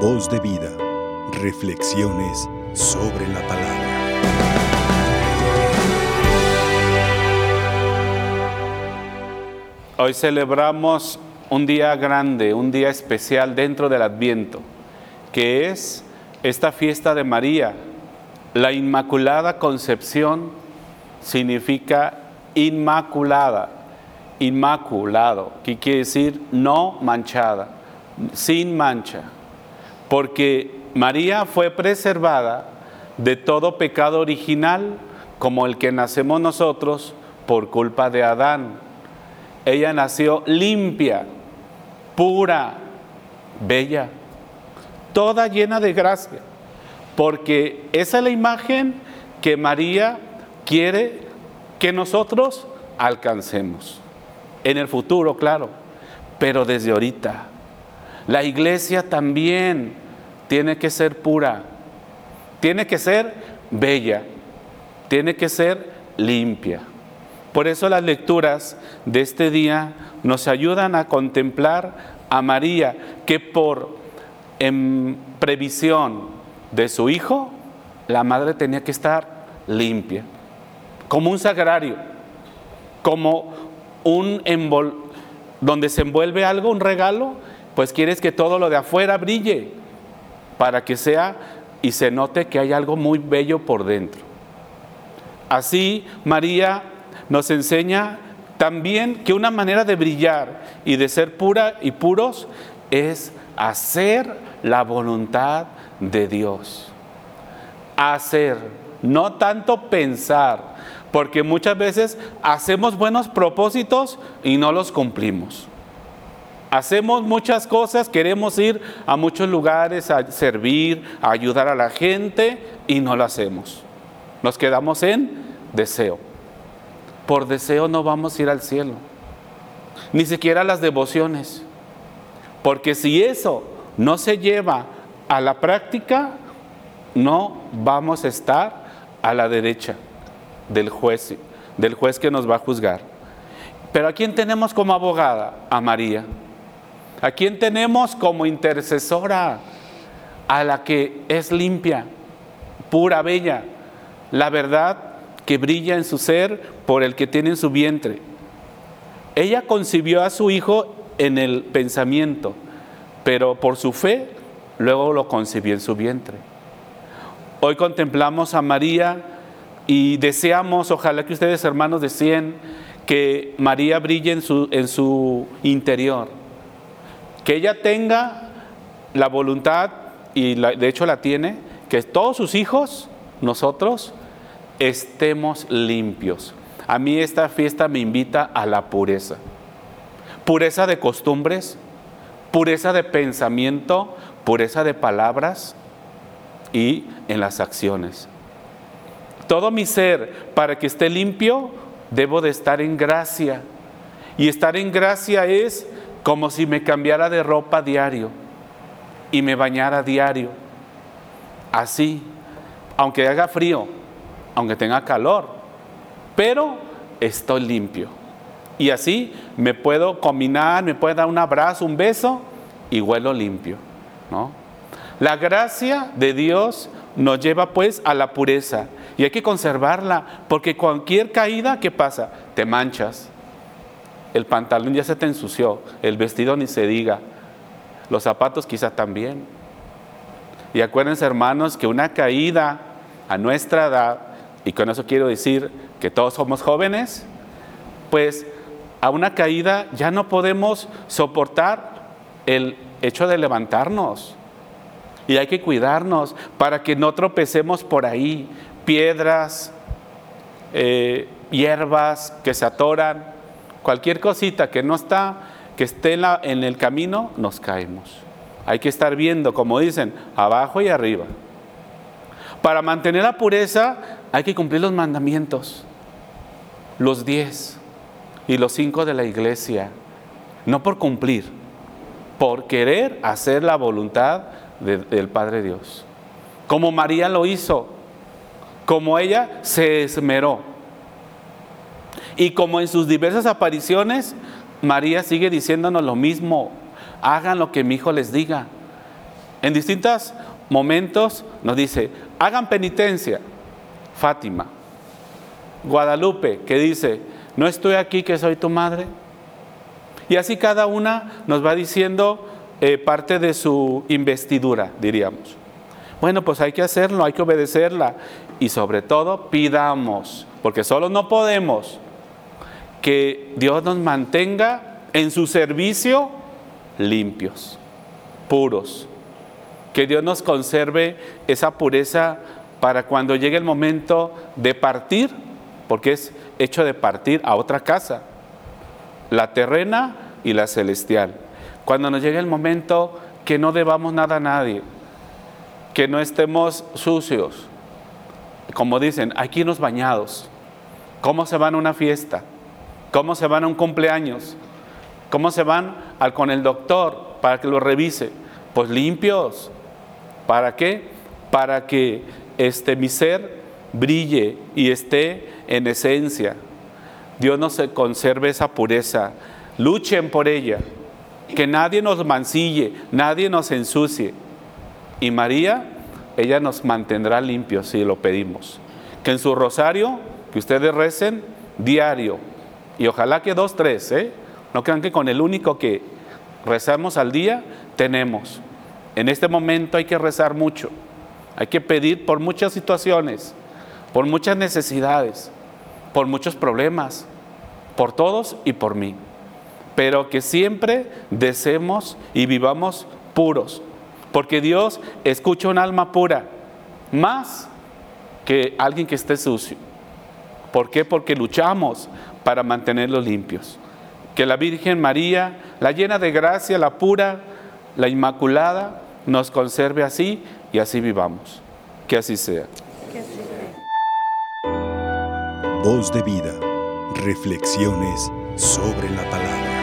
Voz de vida. Reflexiones sobre la palabra. Hoy celebramos un día grande, un día especial dentro del Adviento, que es esta fiesta de María. La Inmaculada Concepción significa inmaculada, inmaculado, que quiere decir no manchada, sin mancha, porque María fue preservada de todo pecado original como el que nacemos nosotros por culpa de Adán. Ella nació limpia, pura, bella, toda llena de gracia, porque esa es la imagen que María quiere que nosotros alcancemos. En el futuro, claro, pero desde ahorita. La iglesia también tiene que ser pura, tiene que ser bella, tiene que ser limpia. Por eso las lecturas de este día nos ayudan a contemplar a María, que por en previsión de su hijo, la madre tenía que estar limpia, como un sagrario, como un envol donde se envuelve algo, un regalo, pues quieres que todo lo de afuera brille para que sea y se note que hay algo muy bello por dentro. Así María nos enseña también que una manera de brillar y de ser pura y puros es hacer la voluntad de Dios. Hacer, no tanto pensar, porque muchas veces hacemos buenos propósitos y no los cumplimos. Hacemos muchas cosas, queremos ir a muchos lugares a servir, a ayudar a la gente y no lo hacemos. Nos quedamos en deseo. Por deseo no vamos a ir al cielo, ni siquiera las devociones. Porque si eso no se lleva a la práctica, no vamos a estar a la derecha del juez, del juez que nos va a juzgar. Pero ¿a quién tenemos como abogada? A María. ¿A quién tenemos como intercesora? A la que es limpia, pura, bella, la verdad que brilla en su ser por el que tiene en su vientre. Ella concibió a su hijo en el pensamiento, pero por su fe luego lo concibió en su vientre. Hoy contemplamos a María y deseamos, ojalá que ustedes hermanos deseen que María brille en su, en su interior, que ella tenga la voluntad, y de hecho la tiene, que todos sus hijos, nosotros, estemos limpios. A mí esta fiesta me invita a la pureza. Pureza de costumbres, pureza de pensamiento, pureza de palabras y en las acciones. Todo mi ser, para que esté limpio, debo de estar en gracia. Y estar en gracia es como si me cambiara de ropa diario y me bañara diario. Así, aunque haga frío, aunque tenga calor, pero estoy limpio. Y así me puedo combinar, me puedo dar un abrazo, un beso y huelo limpio. ¿no? La gracia de Dios nos lleva pues a la pureza y hay que conservarla, porque cualquier caída, ¿qué pasa? Te manchas. El pantalón ya se te ensució, el vestido ni se diga, los zapatos quizá también. Y acuérdense hermanos que una caída a nuestra edad, y con eso quiero decir que todos somos jóvenes, pues a una caída ya no podemos soportar el hecho de levantarnos. Y hay que cuidarnos para que no tropecemos por ahí, piedras, eh, hierbas que se atoran, cualquier cosita que no está, que esté en, el camino, nos caemos. Hay que estar viendo, como dicen, abajo y arriba. Para mantener la pureza hay que cumplir los mandamientos, los diez y los cinco de la iglesia, no por cumplir, por querer hacer la voluntad del Padre Dios. Como María lo hizo, como ella se esmeró. Y como en sus diversas apariciones, María sigue diciéndonos lo mismo, hagan lo que mi hijo les diga. En distintos momentos nos dice, hagan penitencia. Fátima. Guadalupe, que dice, no estoy aquí que soy tu madre. Y así cada una nos va diciendo eh, parte de su investidura, diríamos. Bueno, pues hay que hacerlo, hay que obedecerla y sobre todo pidamos, porque solo no podemos que Dios nos mantenga en su servicio limpios, puros. Que Dios nos conserve esa pureza para cuando llegue el momento de partir, porque es hecho de partir a otra casa, la terrena y la celestial. Cuando nos llegue el momento que no debamos nada a nadie, que no estemos sucios, como dicen, aquí nos bañados. ¿Cómo se van a una fiesta? ¿Cómo se van a un cumpleaños? ¿Cómo se van al, con el doctor para que lo revise? Pues limpios. ¿Para qué? Para que este, mi ser brille y esté en esencia. Dios nos conserve esa pureza. Luchen por ella. Que nadie nos mancille, nadie nos ensucie. Y María, ella nos mantendrá limpios si lo pedimos. Que en su rosario, que ustedes recen diario. Y ojalá que dos, tres, ¿eh? No crean que con el único que rezamos al día tenemos. En este momento hay que rezar mucho. Hay que pedir por muchas situaciones, por muchas necesidades, por muchos problemas, por todos y por mí. Pero que siempre deseemos y vivamos puros, porque Dios escucha un alma pura, más que alguien que esté sucio. ¿Por qué? Porque luchamos para mantenerlos limpios. Que la Virgen María, la llena de gracia, la pura, la inmaculada, nos conserve así y así vivamos. Que así sea. Voz de vida. Reflexiones sobre la palabra.